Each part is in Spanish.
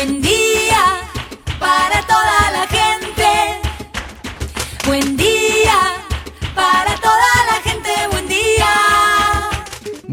Buen día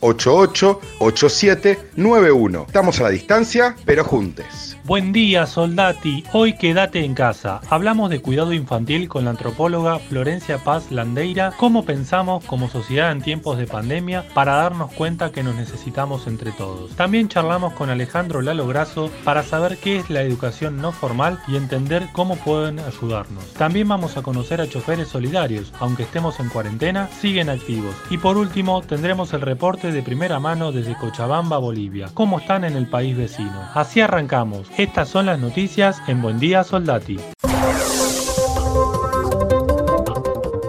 88 87 91. Estamos a la distancia, pero juntes. Buen día, soldati. Hoy quédate en casa. Hablamos de cuidado infantil con la antropóloga Florencia Paz Landeira, cómo pensamos como sociedad en tiempos de pandemia para darnos cuenta que nos necesitamos entre todos. También charlamos con Alejandro Lalo Grasso para saber qué es la educación no formal y entender cómo pueden ayudarnos. También vamos a conocer a choferes solidarios, aunque estemos en cuarentena, siguen activos. Y por último, tendremos el reporte de primera mano desde Cochabamba, Bolivia. ¿Cómo están en el país vecino? Así arrancamos. Estas son las noticias en Buen Día Soldati.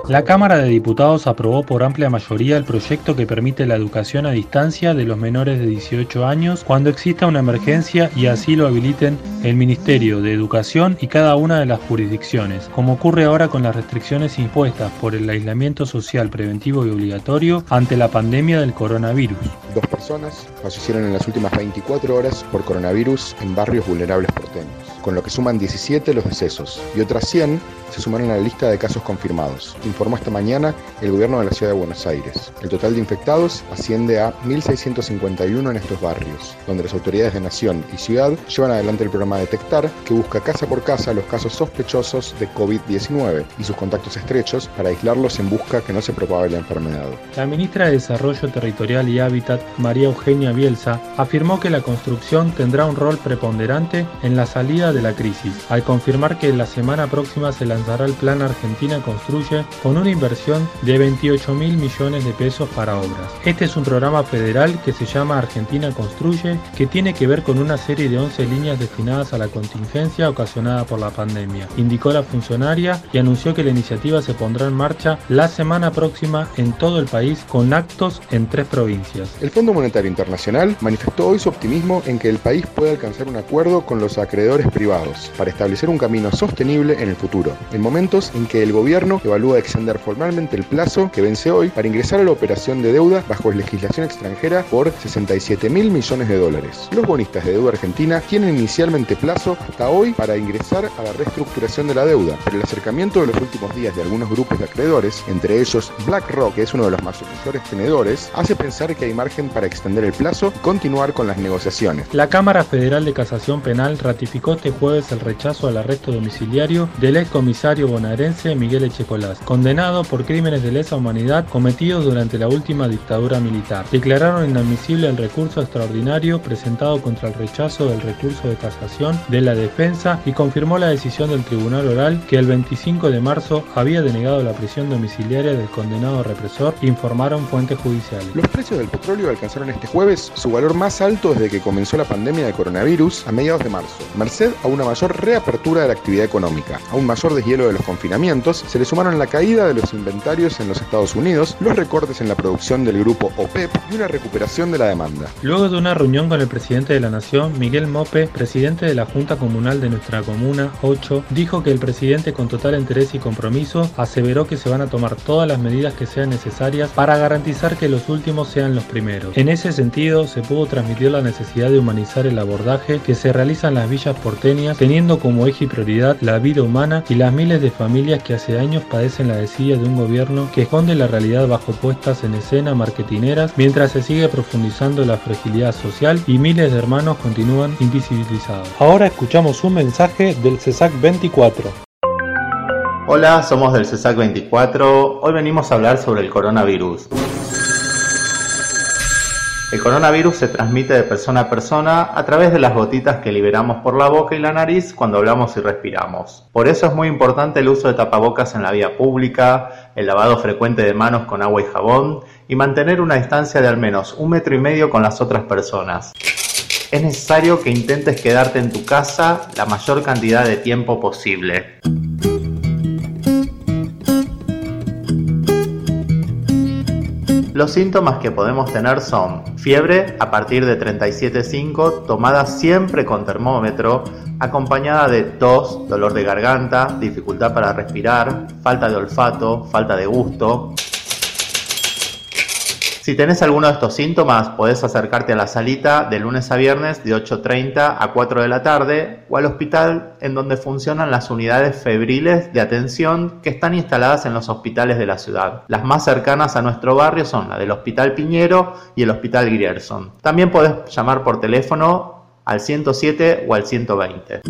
La Cámara de Diputados aprobó por amplia mayoría el proyecto que permite la educación a distancia de los menores de 18 años cuando exista una emergencia y así lo habiliten el Ministerio de Educación y cada una de las jurisdicciones, como ocurre ahora con las restricciones impuestas por el aislamiento social preventivo y obligatorio ante la pandemia del coronavirus. Dos personas fallecieron en las últimas 24 horas por coronavirus en barrios vulnerables porteños, con lo que suman 17 los decesos y otras 100 se sumaron a la lista de casos confirmados, informó esta mañana el gobierno de la ciudad de Buenos Aires. El total de infectados asciende a 1.651 en estos barrios, donde las autoridades de nación y ciudad llevan adelante el programa Detectar, que busca casa por casa los casos sospechosos de COVID-19 y sus contactos estrechos para aislarlos en busca que no se propague la enfermedad. La ministra de Desarrollo Territorial y Hábitat, María Eugenia Bielsa, afirmó que la construcción tendrá un rol preponderante en la salida de la crisis, al confirmar que la semana próxima se lanzará el Plan Argentina Construye con una inversión de 28 mil millones de pesos para obras. Este es un programa federal que se llama Argentina Construye, que tiene que ver con una serie de 11 líneas destinadas a la contingencia ocasionada por la pandemia, indicó la funcionaria y anunció que la iniciativa se pondrá en marcha la semana próxima en todo el país con actos en tres provincias. El Fondo Monetario Internacional manifestó hoy su optimismo en que el país pueda alcanzar un acuerdo con los acreedores privados para establecer un camino sostenible en el futuro, en momentos en que el gobierno evalúa extender formalmente el plazo que vence hoy para ingresar a la operación de deuda bajo legislación extranjera por 67 mil millones de dólares. Los bonistas de deuda argentina tienen inicialmente plazo hasta hoy para ingresar a la reestructuración de la deuda, pero el acercamiento de los últimos días de algunos grupos de acreedores, entre ellos BlackRock, que es uno de los mayores tenedores, hace pensar que hay margen para extender el plazo y continuar con las negociaciones. La Cámara Federal de Casación Penal ratificó este jueves el rechazo al arresto domiciliario del ex comisario bonaerense Miguel Echecolás, condenado por crímenes de lesa humanidad cometidos durante la última dictadura militar. Declararon inadmisible el recurso extraordinario presentado contra el rechazo del recurso de casación de la defensa y confirmó la decisión del tribunal oral que el 25 de marzo había denegado la prisión domiciliaria del condenado represor, informaron fuentes judiciales. Los precios del petróleo alcanzaron este jueves su valor más alto desde que comenzó la pandemia de coronavirus a mediados de marzo, merced a una mayor reapertura de la actividad económica, a un mayor deshielo de los confinamientos, se le sumaron la caída de los inventarios en los Estados Unidos, los recortes en la producción del grupo OPEP y una recuperación de la demanda. Luego de una reunión con el presidente de la Nación, Miguel Mope, presidente de la Junta Comunal de nuestra comuna 8, dijo que el presidente con total interés y compromiso aseveró que se van a tomar todas las medidas que sean necesarias para garantizar que los últimos sean los primeros. En ese sentido, se pudo transmitir la necesidad de humanizar el abordaje que se realiza en las villas porteñas, teniendo como eje y prioridad la vida humana y las miles de familias que hace años padecen la desidia de un gobierno que esconde la realidad bajo puestas en escena marketineras mientras se sigue profundizando la fragilidad social y miles de hermanos continúan invisibilizados. Ahora escuchamos un mensaje del CESAC 24. Hola, somos del CESAC 24. Hoy venimos a hablar sobre el coronavirus. El coronavirus se transmite de persona a persona a través de las gotitas que liberamos por la boca y la nariz cuando hablamos y respiramos. Por eso es muy importante el uso de tapabocas en la vía pública, el lavado frecuente de manos con agua y jabón y mantener una distancia de al menos un metro y medio con las otras personas. es necesario que intentes quedarte en tu casa la mayor cantidad de tiempo posible. Los síntomas que podemos tener son fiebre a partir de 37,5 tomada siempre con termómetro, acompañada de tos, dolor de garganta, dificultad para respirar, falta de olfato, falta de gusto, si tenés alguno de estos síntomas, podés acercarte a la salita de lunes a viernes de 8.30 a 4 de la tarde o al hospital en donde funcionan las unidades febriles de atención que están instaladas en los hospitales de la ciudad. Las más cercanas a nuestro barrio son la del Hospital Piñero y el Hospital Grierson. También podés llamar por teléfono al 107 o al 120.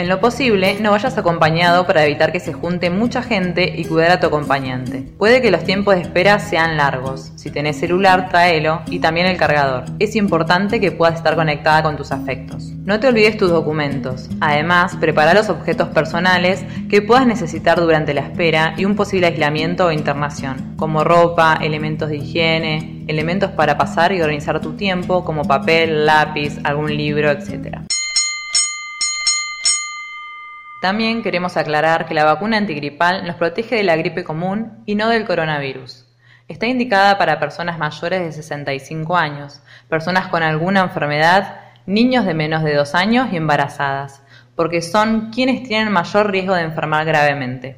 En lo posible, no vayas acompañado para evitar que se junte mucha gente y cuidar a tu acompañante. Puede que los tiempos de espera sean largos. Si tenés celular, tráelo y también el cargador. Es importante que puedas estar conectada con tus afectos. No te olvides tus documentos. Además, prepara los objetos personales que puedas necesitar durante la espera y un posible aislamiento o internación, como ropa, elementos de higiene, elementos para pasar y organizar tu tiempo, como papel, lápiz, algún libro, etc. También queremos aclarar que la vacuna antigripal nos protege de la gripe común y no del coronavirus. Está indicada para personas mayores de 65 años, personas con alguna enfermedad, niños de menos de 2 años y embarazadas, porque son quienes tienen mayor riesgo de enfermar gravemente.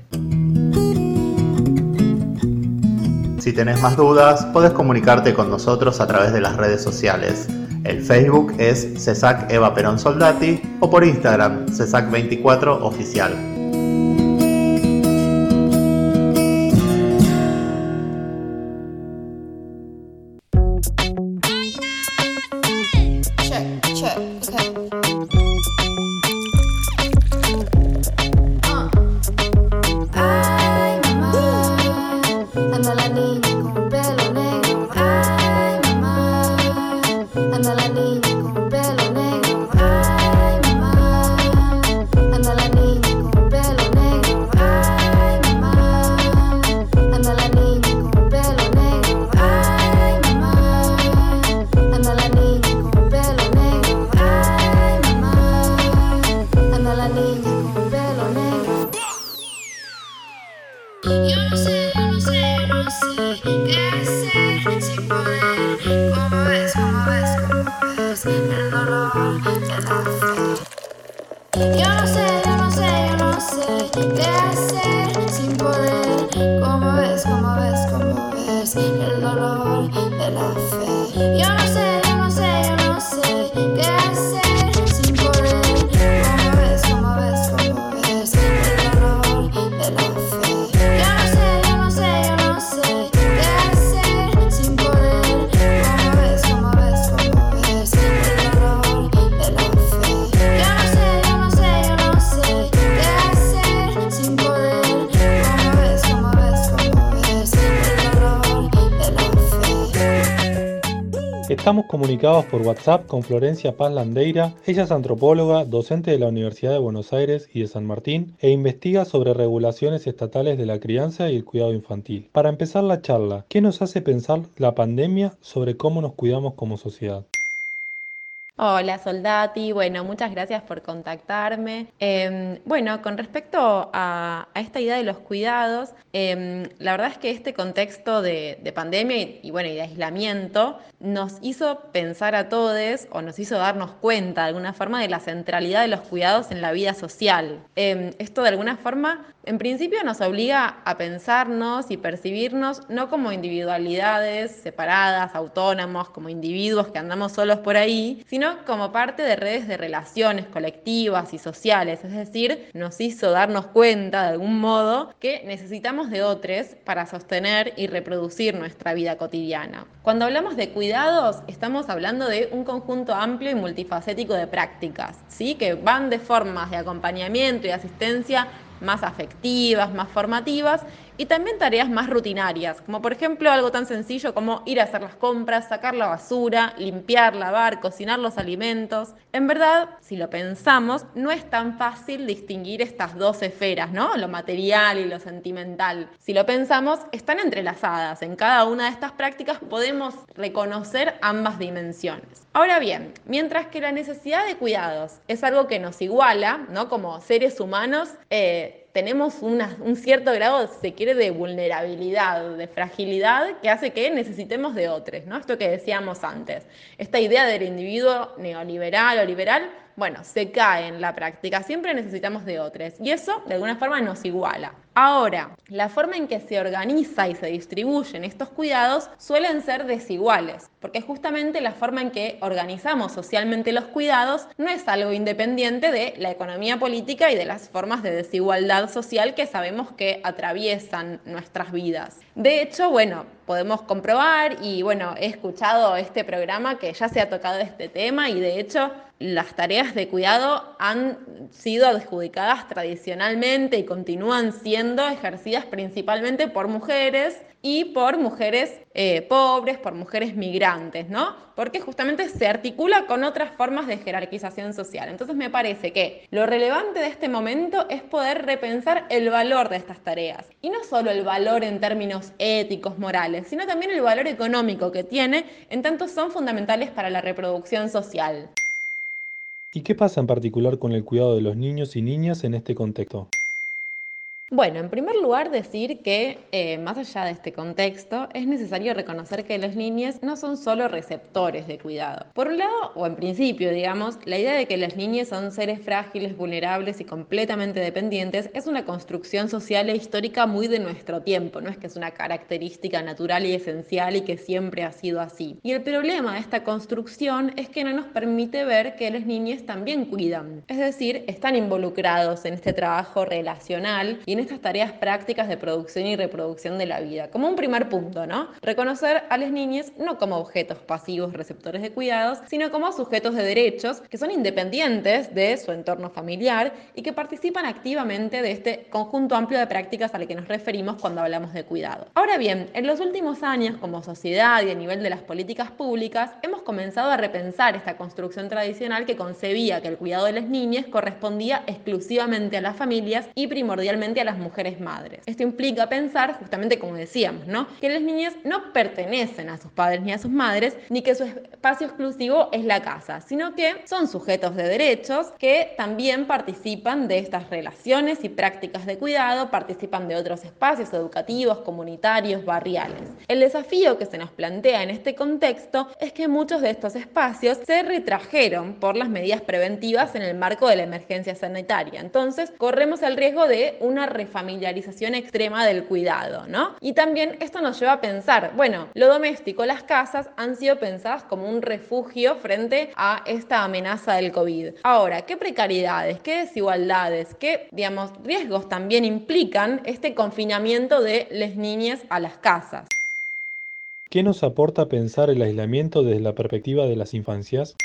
Si tenés más dudas, puedes comunicarte con nosotros a través de las redes sociales. El Facebook es CESAC Eva Perón Soldati o por Instagram CESAC24 Oficial. Comunicados por WhatsApp con Florencia Paz Landeira. Ella es antropóloga, docente de la Universidad de Buenos Aires y de San Martín e investiga sobre regulaciones estatales de la crianza y el cuidado infantil. Para empezar la charla, ¿qué nos hace pensar la pandemia sobre cómo nos cuidamos como sociedad? Hola Soldati, bueno, muchas gracias por contactarme. Em, bueno, con respecto a, esta idea de los cuidados, em, la verdad es que este contexto de, pandemia y, bueno, y de aislamiento nos hizo pensar a todos o nos hizo darnos cuenta de alguna forma de la centralidad de los cuidados en la vida social. Em, esto de alguna forma, en principio nos obliga a pensarnos y percibirnos no como individualidades separadas, autónomos, como individuos que andamos solos por ahí, sino como parte de redes de relaciones colectivas y sociales, es decir, nos hizo darnos cuenta de algún modo que necesitamos de otros para sostener y reproducir nuestra vida cotidiana. Cuando hablamos de cuidados, estamos hablando de un conjunto amplio y multifacético de prácticas, ¿sí? que van de formas de acompañamiento y asistencia más afectivas, más formativas, y también tareas más rutinarias, como por ejemplo algo tan sencillo como ir a hacer las compras, sacar la basura, limpiar, lavar, cocinar los alimentos. En verdad, si lo pensamos, no es tan fácil distinguir estas dos esferas, ¿no? Lo material y lo sentimental. Si lo pensamos, están entrelazadas. En cada una de estas prácticas podemos reconocer ambas dimensiones. Ahora bien, mientras que la necesidad de cuidados es algo que nos iguala, ¿no? Como seres humanos, eh, tenemos un cierto grado, se quiere, de vulnerabilidad, de fragilidad que hace que necesitemos de otros, ¿no? Esto que decíamos antes. Esta idea del individuo neoliberal o liberal bueno, se cae en la práctica. Siempre necesitamos de otros y eso de alguna forma nos iguala. Ahora, la forma en que se organiza y se distribuyen estos cuidados suelen ser desiguales, porque justamente la forma en que organizamos socialmente los cuidados no es algo independiente de la economía política y de las formas de desigualdad social que sabemos que atraviesan nuestras vidas. De hecho, bueno, podemos comprobar y bueno, he escuchado este programa que ya se ha tocado este tema y de hecho las tareas de cuidado han sido adjudicadas tradicionalmente y continúan siendo ejercidas principalmente por mujeres y por mujeres eh, pobres, por mujeres migrantes, ¿no? Porque justamente se articula con otras formas de jerarquización social. Entonces me parece que lo relevante de este momento es poder repensar el valor de estas tareas. Y no solo el valor en términos éticos, morales, sino también el valor económico que tiene, en tanto son fundamentales para la reproducción social. ¿Y qué pasa en particular con el cuidado de los niños y niñas en este contexto? Bueno, en primer lugar decir que eh, más allá de este contexto es necesario reconocer que las niñas no son solo receptores de cuidado. Por un lado, o en principio, digamos, la idea de que las niñas son seres frágiles, vulnerables y completamente dependientes es una construcción social e histórica muy de nuestro tiempo, no es que es una característica natural y esencial y que siempre ha sido así. Y el problema de esta construcción es que no nos permite ver que las niñas también cuidan, es decir, están involucrados en este trabajo relacional y en estas tareas prácticas de producción y reproducción de la vida. Como un primer punto, ¿no? Reconocer a las niñas no como objetos pasivos receptores de cuidados, sino como sujetos de derechos que son independientes de su entorno familiar y que participan activamente de este conjunto amplio de prácticas al que nos referimos cuando hablamos de cuidado. Ahora bien, en los últimos años, como sociedad y a nivel de las políticas públicas, hemos comenzado a repensar esta construcción tradicional que concebía que el cuidado de las niñas correspondía exclusivamente a las familias y primordialmente a las mujeres madres. Esto implica pensar, justamente como decíamos, ¿no? que las niñas no pertenecen a sus padres ni a sus madres, ni que su espacio exclusivo es la casa, sino que son sujetos de derechos que también participan de estas relaciones y prácticas de cuidado, participan de otros espacios educativos, comunitarios, barriales. El desafío que se nos plantea en este contexto es que muchos de estos espacios se retrajeron por las medidas preventivas en el marco de la emergencia sanitaria. Entonces, corremos el riesgo de una familiarización extrema del cuidado, ¿no? Y también esto nos lleva a pensar, bueno, lo doméstico, las casas han sido pensadas como un refugio frente a esta amenaza del COVID. Ahora, ¿qué precariedades, qué desigualdades, qué, digamos, riesgos también implican este confinamiento de las niñas a las casas? ¿Qué nos aporta pensar el aislamiento desde la perspectiva de las infancias?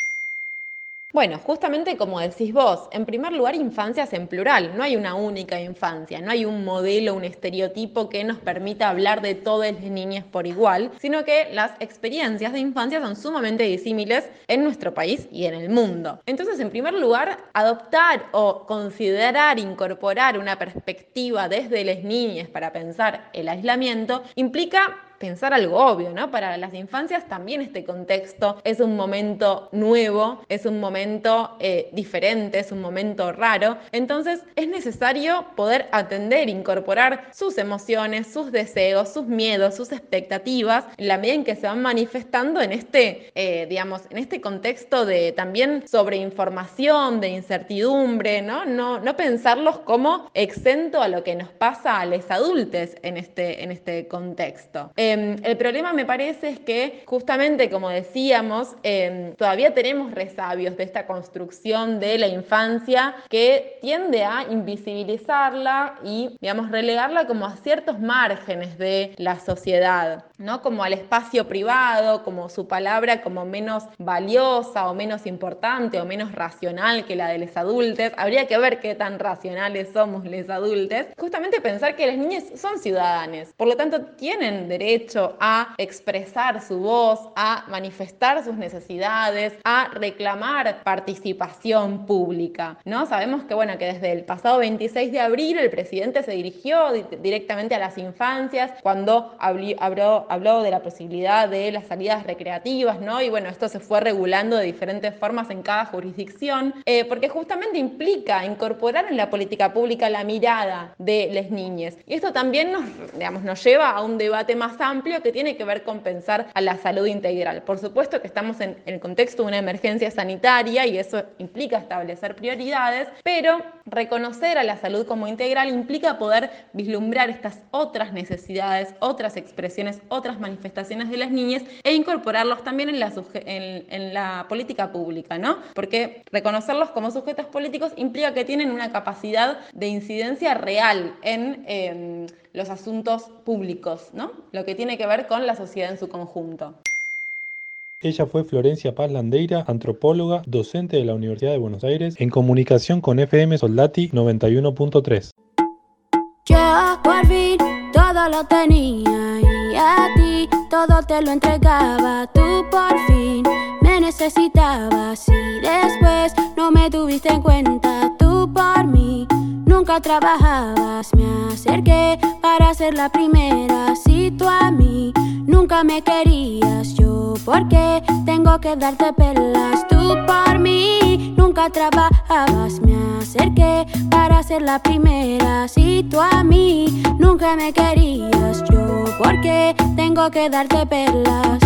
Bueno, justamente como decís vos, en primer lugar infancias en plural, no hay una única infancia, no hay un modelo, un estereotipo que nos permita hablar de todas las niñas por igual, sino que las experiencias de infancia son sumamente disímiles en nuestro país y en el mundo. Entonces, en primer lugar, adoptar o considerar, incorporar una perspectiva desde las niñas para pensar el aislamiento implica pensar algo obvio, ¿no? Para las infancias también este contexto es un momento nuevo, es un momento eh, diferente, es un momento raro. Entonces es necesario poder atender, incorporar sus emociones, sus deseos, sus miedos, sus expectativas, en la medida en que se van manifestando en este, eh, digamos, en este contexto de también sobre información, de incertidumbre, ¿no? No, no pensarlos como exento a lo que nos pasa a los adultos en este, en este contexto. Em, el problema me parece es que justamente, como decíamos, em, todavía tenemos resabios de esta construcción de la infancia que tiende a invisibilizarla y, digamos, relegarla como a ciertos márgenes de la sociedad, ¿no? Como al espacio privado, como su palabra como menos valiosa o menos importante o menos racional que la de los adultos. Habría que ver qué tan racionales somos los adultos. Justamente pensar que las niñas son ciudadanas, por lo tanto tienen derecho a expresar su voz, a manifestar sus necesidades, a reclamar participación pública, ¿no? Sabemos que, bueno, que desde el pasado 26 de abril el presidente se dirigió directamente a las infancias cuando habló, habló de la posibilidad de las salidas recreativas, ¿no? Y bueno, esto se fue regulando de diferentes formas en cada jurisdicción, eh, porque justamente implica incorporar en la política pública la mirada de las niñas. Y esto también nos, digamos, nos lleva a un debate más amplio que tiene que ver con pensar a la salud integral. Por supuesto que estamos en, en el contexto de una emergencia sanitaria y eso implica establecer prioridades, pero reconocer a la salud como integral implica poder vislumbrar estas otras necesidades, otras expresiones, otras manifestaciones de las niñas e incorporarlos también en la, en, la política pública, ¿no? Porque reconocerlos como sujetos políticos implica que tienen una capacidad de incidencia real en em, los asuntos públicos, ¿no? Lo que tiene que ver con la sociedad en su conjunto. Ella fue Florencia Paz Landeira, antropóloga, docente de la Universidad de Buenos Aires, en comunicación con FM Soldati 91.3. Yo por fin todo lo tenía y a ti todo te lo entregaba. Tú por fin me necesitabas y después no me tuviste en cuenta. Tú por mí nunca trabajabas. Me acerqué para ser la primera. Si tú a mí nunca me querías, yo porque tengo que darte pelas. Tú por mí nunca trabajabas. Me acerqué para ser la primera. Si tú a mí nunca me querías, yo porque tengo que darte pelas.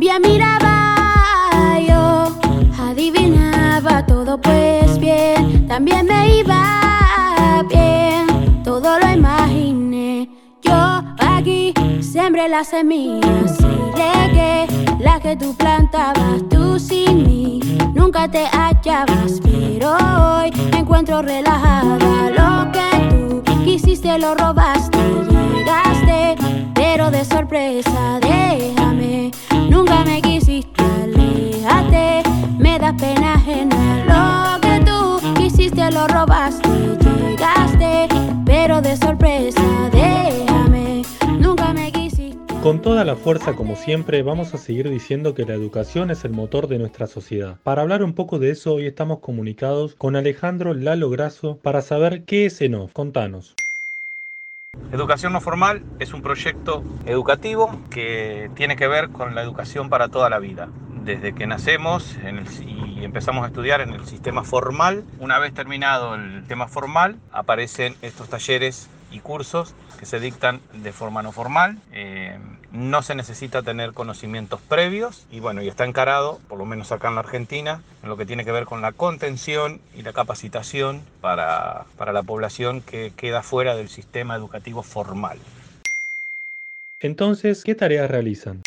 También miraba yo, adivinaba todo pues bien, también me iba bien, todo lo imaginé. Yo aquí sembré las semillas y regué las que tú plantabas, tú sin mí nunca te hallabas, pero hoy me encuentro relajada. Lo que tú quisiste lo robaste, llegaste, pero de sorpresa déjame Nunca me quisiste, aléjate. Me da pena ajena lo que tú quisiste, lo robaste. Llegaste, pero de sorpresa, déjame. Nunca me quisiste. Con toda la fuerza, como siempre, vamos a seguir diciendo que la educación es el motor de nuestra sociedad. Para hablar un poco de eso, hoy estamos comunicados con Alejandro Lalo Graso para saber qué es ENOF. Contanos. Educación no formal es un proyecto educativo que tiene que ver con la educación para toda la vida. Desde que nacemos y empezamos a estudiar en el sistema formal, una vez terminado el tema formal, aparecen estos talleres y cursos que se dictan de forma no formal. Eh, no se necesita tener conocimientos previos y bueno, y está encarado, por lo menos acá en la Argentina, en lo que tiene que ver con la contención y la capacitación para, para la población que queda fuera del sistema educativo formal. Entonces, ¿qué tareas realizan?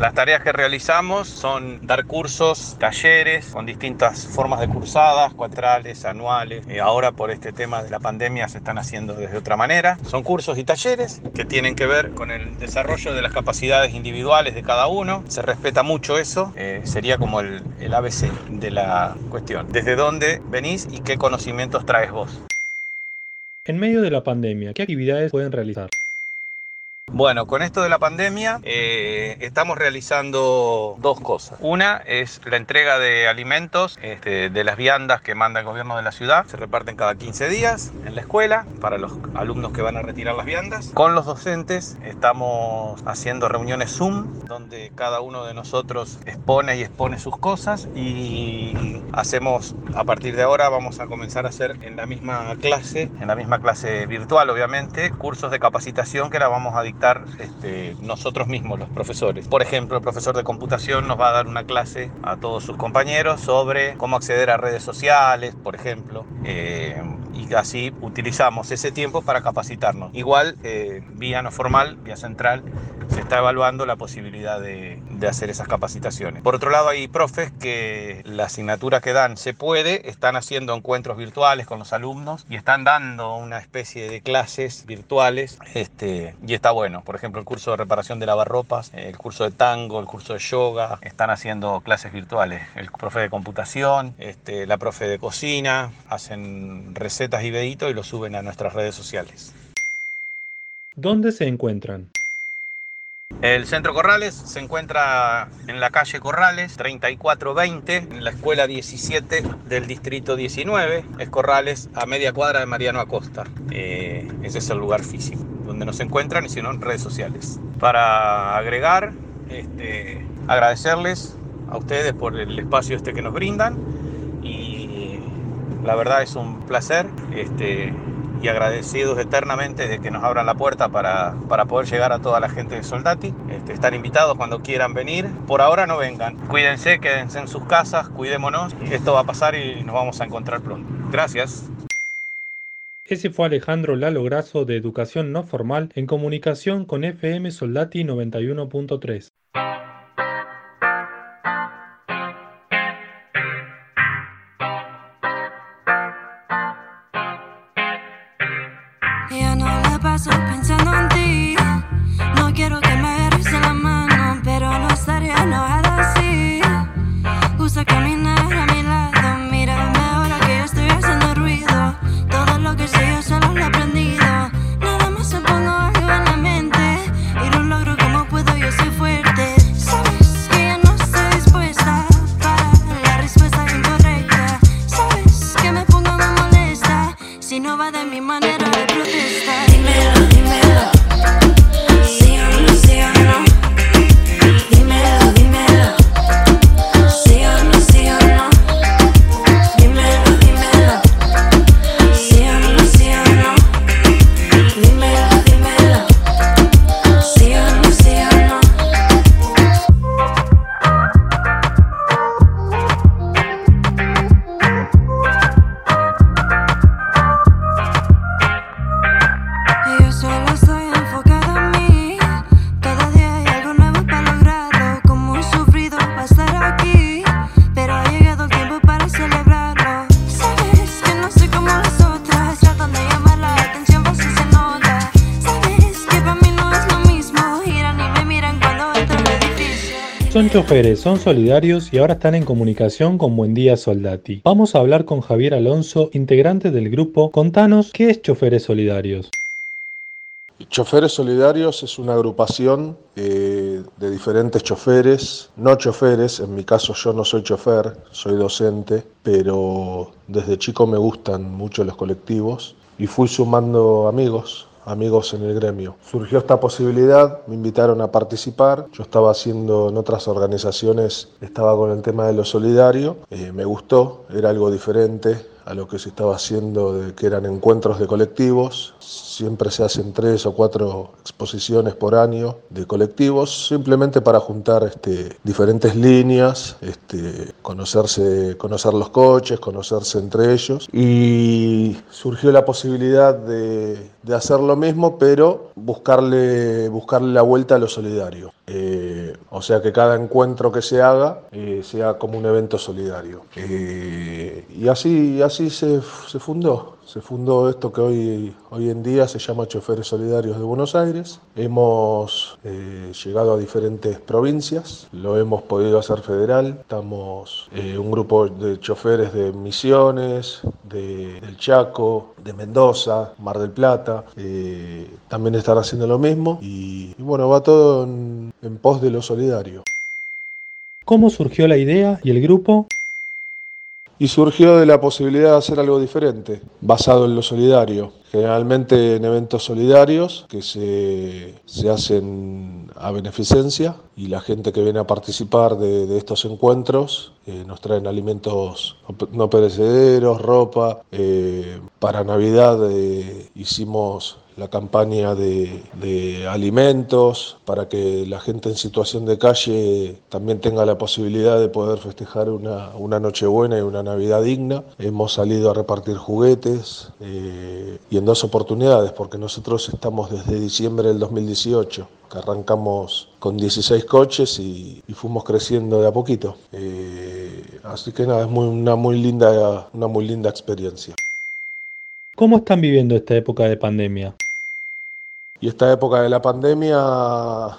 Las tareas que realizamos son dar cursos, talleres con distintas formas de cursadas, cuatrales, anuales. y ahora por este tema de la pandemia se están haciendo desde otra manera. Son cursos y talleres que tienen que ver con el desarrollo de las capacidades individuales de cada uno. Se respeta mucho eso. Eh, sería como el, el ABC de la cuestión. ¿Desde dónde venís y qué conocimientos traes vos? En medio de la pandemia, ¿qué actividades pueden realizar? Bueno, con esto de la pandemia eh, estamos realizando dos cosas. Una es la entrega de alimentos este, de las viandas que manda el gobierno de la ciudad. Se reparten cada 15 días en la escuela para los alumnos que van a retirar las viandas. Con los docentes estamos haciendo reuniones Zoom donde cada uno de nosotros expone y expone sus cosas y hacemos a partir de ahora vamos a comenzar a hacer en la misma clase, en la misma clase virtual obviamente, cursos de capacitación que la vamos a dictar este, nosotros mismos, los profesores. Por ejemplo, el profesor de computación nos va a dar una clase a todos sus compañeros sobre cómo acceder a redes sociales, por ejemplo. Eh, y así utilizamos ese tiempo para capacitarnos. Igual, eh, vía no formal, vía central, se está evaluando la posibilidad de, de, hacer esas capacitaciones. Por otro lado, hay profes que la asignatura que dan se puede, están haciendo encuentros virtuales con los alumnos y están dando una especie de clases virtuales este, y está bueno. Por ejemplo, el curso de reparación de lavarropas, el curso de tango, el curso de yoga, están haciendo clases virtuales. El profe de computación, este, la profe de cocina, hacen recetas y videitos y lo suben a nuestras redes sociales. ¿Dónde se encuentran? El Centro Corrales se encuentra en la calle Corrales 3420, en la escuela 17 del distrito 19. Es Corrales a media cuadra de Mariano Acosta. Eh, ese es el lugar físico donde nos encuentran y si no en redes sociales. Para agregar, este, agradecerles a ustedes por el espacio este que nos brindan la verdad es un placer. Este, y agradecidos eternamente de que nos abran la puerta para, para poder llegar a toda la gente de Soldati. Este, están invitados cuando quieran venir. Por ahora no vengan. Cuídense, quédense en sus casas, cuidémonos. Esto va a pasar y nos vamos a encontrar pronto. Gracias. Ese fue Alejandro Lalo Grasso de Educación No Formal en comunicación con FM Soldati 91.3. Choferes, son solidarios y ahora están en comunicación con Buen Día Soldati. Vamos a hablar con Javier Alonso, integrante del grupo. Contanos, ¿qué es Choferes Solidarios? Choferes Solidarios es una agrupación eh, de diferentes choferes, no choferes, en mi caso yo no soy chofer, soy docente, pero desde chico me gustan mucho los colectivos y fui sumando amigos, amigos en el gremio. Surgió esta posibilidad, me invitaron a participar, yo estaba haciendo en otras organizaciones, estaba con el tema de lo solidario, eh, me gustó, era algo diferente a lo que se estaba haciendo, de que eran encuentros de colectivos, siempre se hacen tres o cuatro exposiciones por año de colectivos, simplemente para juntar este, diferentes líneas, este, conocerse, conocer los coches, conocerse entre ellos. Y surgió la posibilidad de, de hacer lo mismo, pero buscarle, buscarle la vuelta a lo solidario. Eh, o sea que cada encuentro que se haga eh, sea como un evento solidario. Eh, y así, así se, se fundó. Se fundó esto que hoy, hoy en día se llama Choferes Solidarios de Buenos Aires. Hemos eh, llegado a diferentes provincias, lo hemos podido hacer federal. Estamos eh, un grupo de choferes de Misiones, de, del Chaco, de Mendoza, Mar del Plata. Eh, también están haciendo lo mismo y, y bueno, va todo en, en pos de lo solidario. ¿Cómo surgió la idea y el grupo? Y surgió de la posibilidad de hacer algo diferente, basado en lo solidario. Generalmente en eventos solidarios que se, se hacen a beneficencia y la gente que viene a participar de, de estos encuentros eh, nos traen alimentos no perecederos, ropa. Eh, para Navidad eh, hicimos la campaña de, alimentos para que la gente en situación de calle también tenga la posibilidad de poder festejar una, una Nochebuena y una Navidad digna. Hemos salido a repartir juguetes eh, y en dos oportunidades, porque nosotros estamos desde diciembre del 2018 que arrancamos con 16 coches y, y fuimos creciendo de a poquito. Eh, así que nada, es muy, una, muy linda, una muy linda experiencia. ¿Cómo están viviendo esta época de pandemia? Y esta época de la pandemia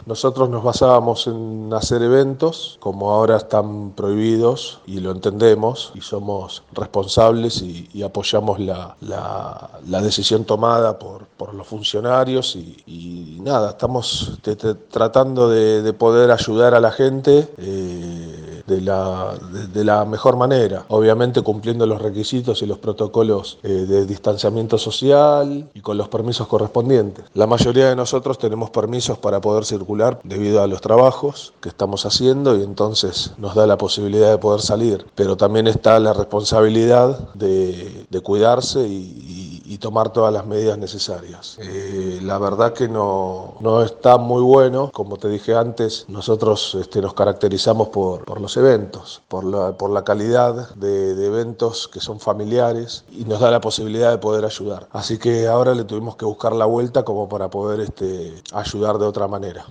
nosotros nos basábamos en hacer eventos, como ahora están prohibidos y lo entendemos y somos responsables y, apoyamos la, la, decisión tomada por, por los funcionarios y, nada, estamos te, tratando de, de, poder ayudar a la gente. Eh, de la, de, de, la mejor manera, obviamente cumpliendo los requisitos y los protocolos eh, de distanciamiento social y con los permisos correspondientes. La mayoría de nosotros tenemos permisos para poder circular debido a los trabajos que estamos haciendo y entonces nos da la posibilidad de poder salir, pero también está la responsabilidad de, de cuidarse y, y, y, tomar todas las medidas necesarias. Eh, la verdad que no, no está muy bueno, como te dije antes, nosotros este, nos caracterizamos por, por los eventos, por la, por la calidad de, de, eventos que son familiares y nos da la posibilidad de poder ayudar. Así que ahora le tuvimos que buscar la vuelta como para poder este, ayudar de otra manera.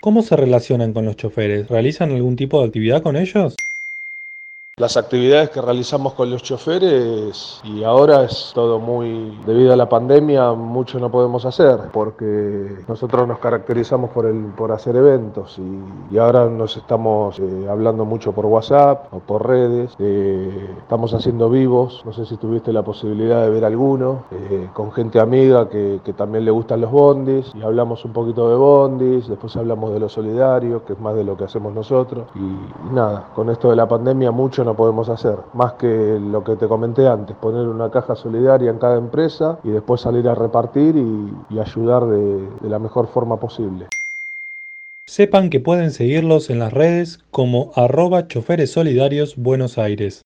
¿Cómo se relacionan con los choferes? ¿Realizan algún tipo de actividad con ellos? Las actividades que realizamos con los choferes y ahora es todo muy, debido a la pandemia, mucho no podemos hacer porque nosotros nos caracterizamos por, el, por hacer eventos y, ahora nos estamos eh, hablando mucho por WhatsApp o por redes, eh, estamos haciendo vivos, no sé si tuviste la posibilidad de ver alguno, eh, con gente amiga que, que, también le gustan los bondis y hablamos un poquito de bondis, después hablamos de lo solidario, que es más de lo que hacemos nosotros y, y nada, con esto de la pandemia mucho no podemos hacer, más que lo que te comenté antes, poner una caja solidaria en cada empresa y después salir a repartir y, y ayudar de, de la mejor forma posible. Sepan que pueden seguirlos en las redes como arroba choferes solidarios Buenos Aires.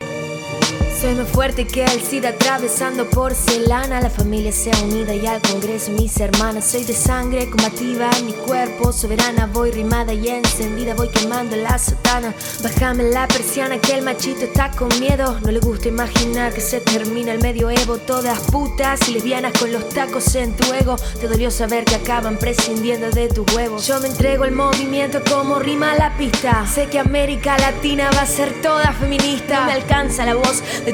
Soy más fuerte que el SIDA atravesando porcelana. La familia sea unida y al Congreso mis hermanas. Soy de sangre combativa en mi cuerpo soberana. Voy rimada y encendida, voy quemando la sotana. Bájame la persiana que el machito está con miedo. No le gusta imaginar que se termina el medioevo. Todas putas y lesbianas con los tacos en tu ego. Te dolió saber que acaban prescindiendo de tu huevo. Yo me entrego al movimiento como rima la pista. Sé que América Latina va a ser toda feminista. No me alcanza la voz de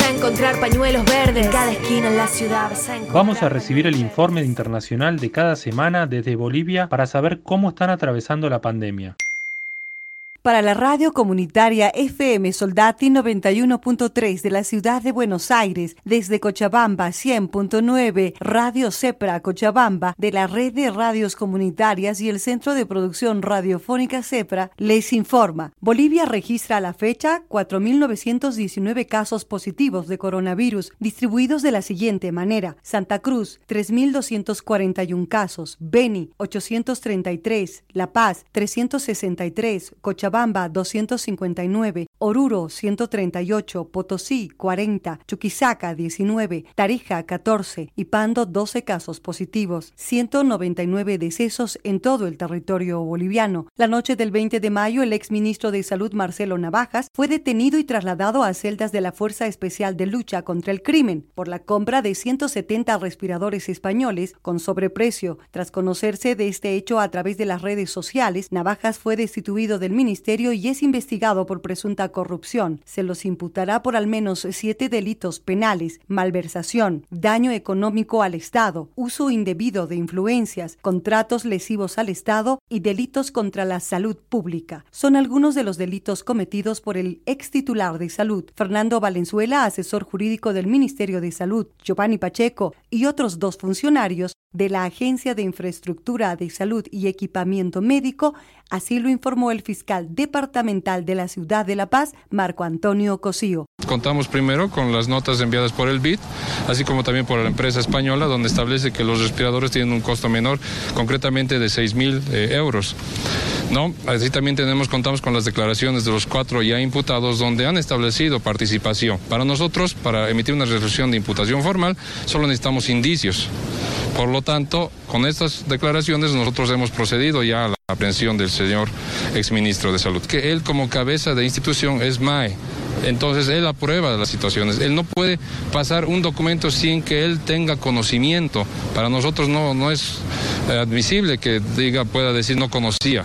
a encontrar pañuelos verdes. En cada esquina en la ciudad vas a encontrar. Vamos a recibir el informe internacional de cada semana desde Bolivia para saber cómo están atravesando la pandemia. Para la radio comunitaria FM Soldati 91.3 de la ciudad de Buenos Aires, desde Cochabamba 100.9, Radio Cepra Cochabamba de la red de radios comunitarias y el Centro de Producción Radiofónica Cepra, les informa. Bolivia registra a la fecha 4.919 casos positivos de coronavirus, distribuidos de la siguiente manera. Santa Cruz, 3.241 casos. Beni, 833. La Paz, 363. Cochabamba, Cochabamba 259, Oruro 138, Potosí 40, Chuquisaca 19, Tarija 14 y Pando 12 casos positivos, 199 decesos en todo el territorio boliviano. La noche del 20 de mayo, el exministro de Salud Marcelo Navajas fue detenido y trasladado a celdas de la Fuerza Especial de Lucha contra el Crimen por la compra de 170 respiradores españoles con sobreprecio. Tras conocerse de este hecho a través de las redes sociales, Navajas fue destituido del ministerio y es investigado por presunta corrupción. Se los imputará por al menos siete delitos penales, malversación, daño económico al Estado, uso indebido de influencias, contratos lesivos al Estado y delitos contra la salud pública. Son algunos de los delitos cometidos por el ex titular de salud, Fernando Valenzuela, asesor jurídico del Ministerio de Salud, Giovanni Pacheco y otros dos funcionarios de la Agencia de Infraestructura de Salud y Equipamiento Médico, así lo informó el fiscal departamental de la ciudad de La Paz, Marco Antonio Cosío. Contamos primero con las notas enviadas por el BID, así como también por la empresa española, donde establece que los respiradores tienen un costo menor, concretamente de 6 mil eh, euros. ¿No? Así también tenemos, contamos con las declaraciones de los cuatro ya imputados donde han establecido participación. Para nosotros, para emitir una resolución de imputación formal, solo necesitamos indicios. Por lo tanto, con estas declaraciones nosotros hemos procedido ya a la aprehensión del señor exministro de Salud, que él como cabeza de institución es MAE. Entonces él aprueba las situaciones. Él no puede pasar un documento sin que él tenga conocimiento. Para nosotros no, no es eh, admisible que diga, pueda decir no conocía.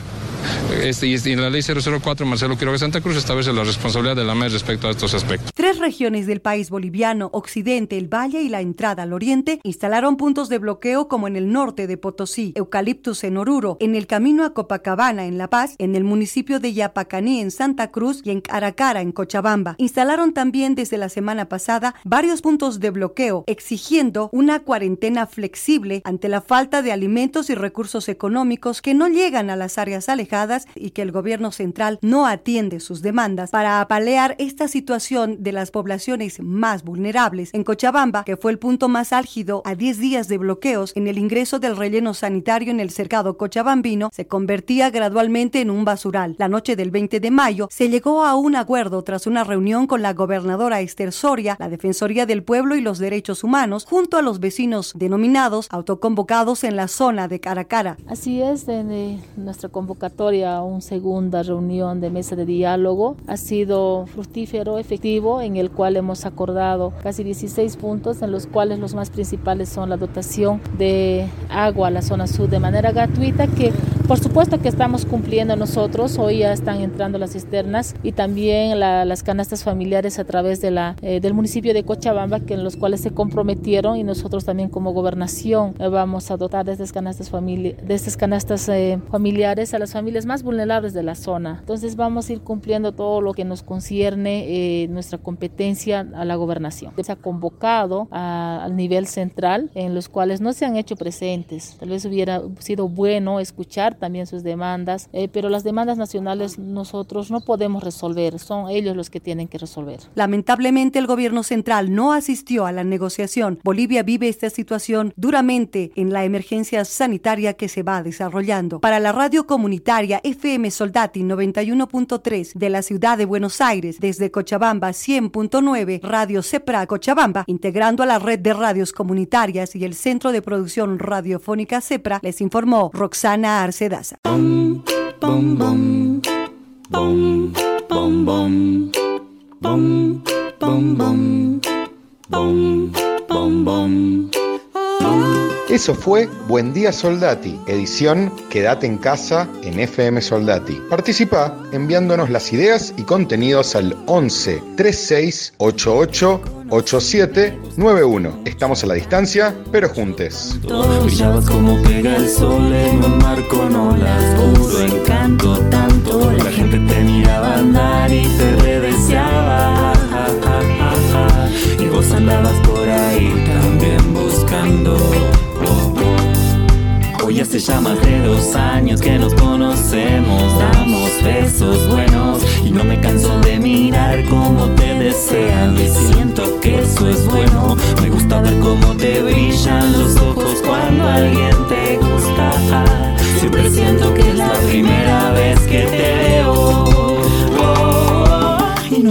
Este, y en la ley 004, Marcelo Quiroga Santa Cruz establece la responsabilidad de la MES respecto a estos aspectos. Tres regiones del país boliviano, Occidente, el Valle y la entrada al Oriente, instalaron puntos de bloqueo como en el norte de Potosí, Eucaliptus en Oruro, en el camino a Copacabana en La Paz, en el municipio de Yapacaní en Santa Cruz y en Caracara en Cochabamba. Instalaron también desde la semana pasada varios puntos de bloqueo, exigiendo una cuarentena flexible ante la falta de alimentos y recursos económicos que no llegan a las áreas alejadas y que el gobierno central no atiende sus demandas para apalear esta situación de las poblaciones más vulnerables. En Cochabamba, que fue el punto más álgido a 10 días de bloqueos en el ingreso del relleno sanitario en el cercado cochabambino, se convertía gradualmente en un basural. La noche del 20 de mayo se llegó a un acuerdo tras una reunión con la gobernadora Esther Soria, la Defensoría del Pueblo y los Derechos Humanos, junto a los vecinos denominados autoconvocados en la zona de Caracara. Así es, en nuestra convocatoria una segunda reunión de mesa de diálogo. Ha sido fructífero, efectivo, en el cual hemos acordado casi 16 puntos, en los cuales los más principales son la dotación de agua a la zona sur de manera gratuita, que por supuesto que estamos cumpliendo nosotros. Hoy ya están entrando las cisternas y también las canastas familiares a través de la, eh, del municipio de Cochabamba, que en los cuales se comprometieron y nosotros también como gobernación eh, vamos a dotar de estas canastas, de estas canastas eh, familiares a las familias más vulnerables de la zona. Entonces vamos a ir cumpliendo todo lo que nos concierne eh, nuestra competencia a la gobernación. Se ha convocado al nivel central en los cuales no se han hecho presentes. Tal vez hubiera sido bueno escuchar también sus demandas, eh, pero las demandas nacionales nosotros no podemos resolver, son ellos los que tienen que resolver. Lamentablemente el gobierno central no asistió a la negociación. Bolivia vive esta situación duramente en la emergencia sanitaria que se va desarrollando. Para la radio comunitaria FM Soldati 91.3 de la ciudad de Buenos Aires, desde Cochabamba 100.9 Radio Cepra Cochabamba, integrando a la red de radios comunitarias y el Centro de Producción Radiofónica Cepra, les informó Roxana Arcedaza. Eso fue Buen Día Soldati, edición Quédate en casa en FM Soldati. Participa enviándonos las ideas y contenidos al 11 36 88 87 91. Estamos a la distancia, pero juntes. Como pega el sol en un con olas, encanto tanto. La gente te miraba andar y ya más de dos años que nos conocemos, damos besos buenos y no me canso de mirar cómo te desean y siento que eso es bueno. Me gusta ver cómo te brillan los ojos cuando alguien te gusta. Siempre siento que es la primera vez que te veo. Oh, y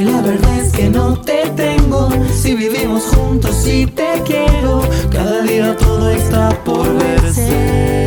que la verdad es que no te tengo. Si vivimos juntos y te quiero, cada día todo está por verse.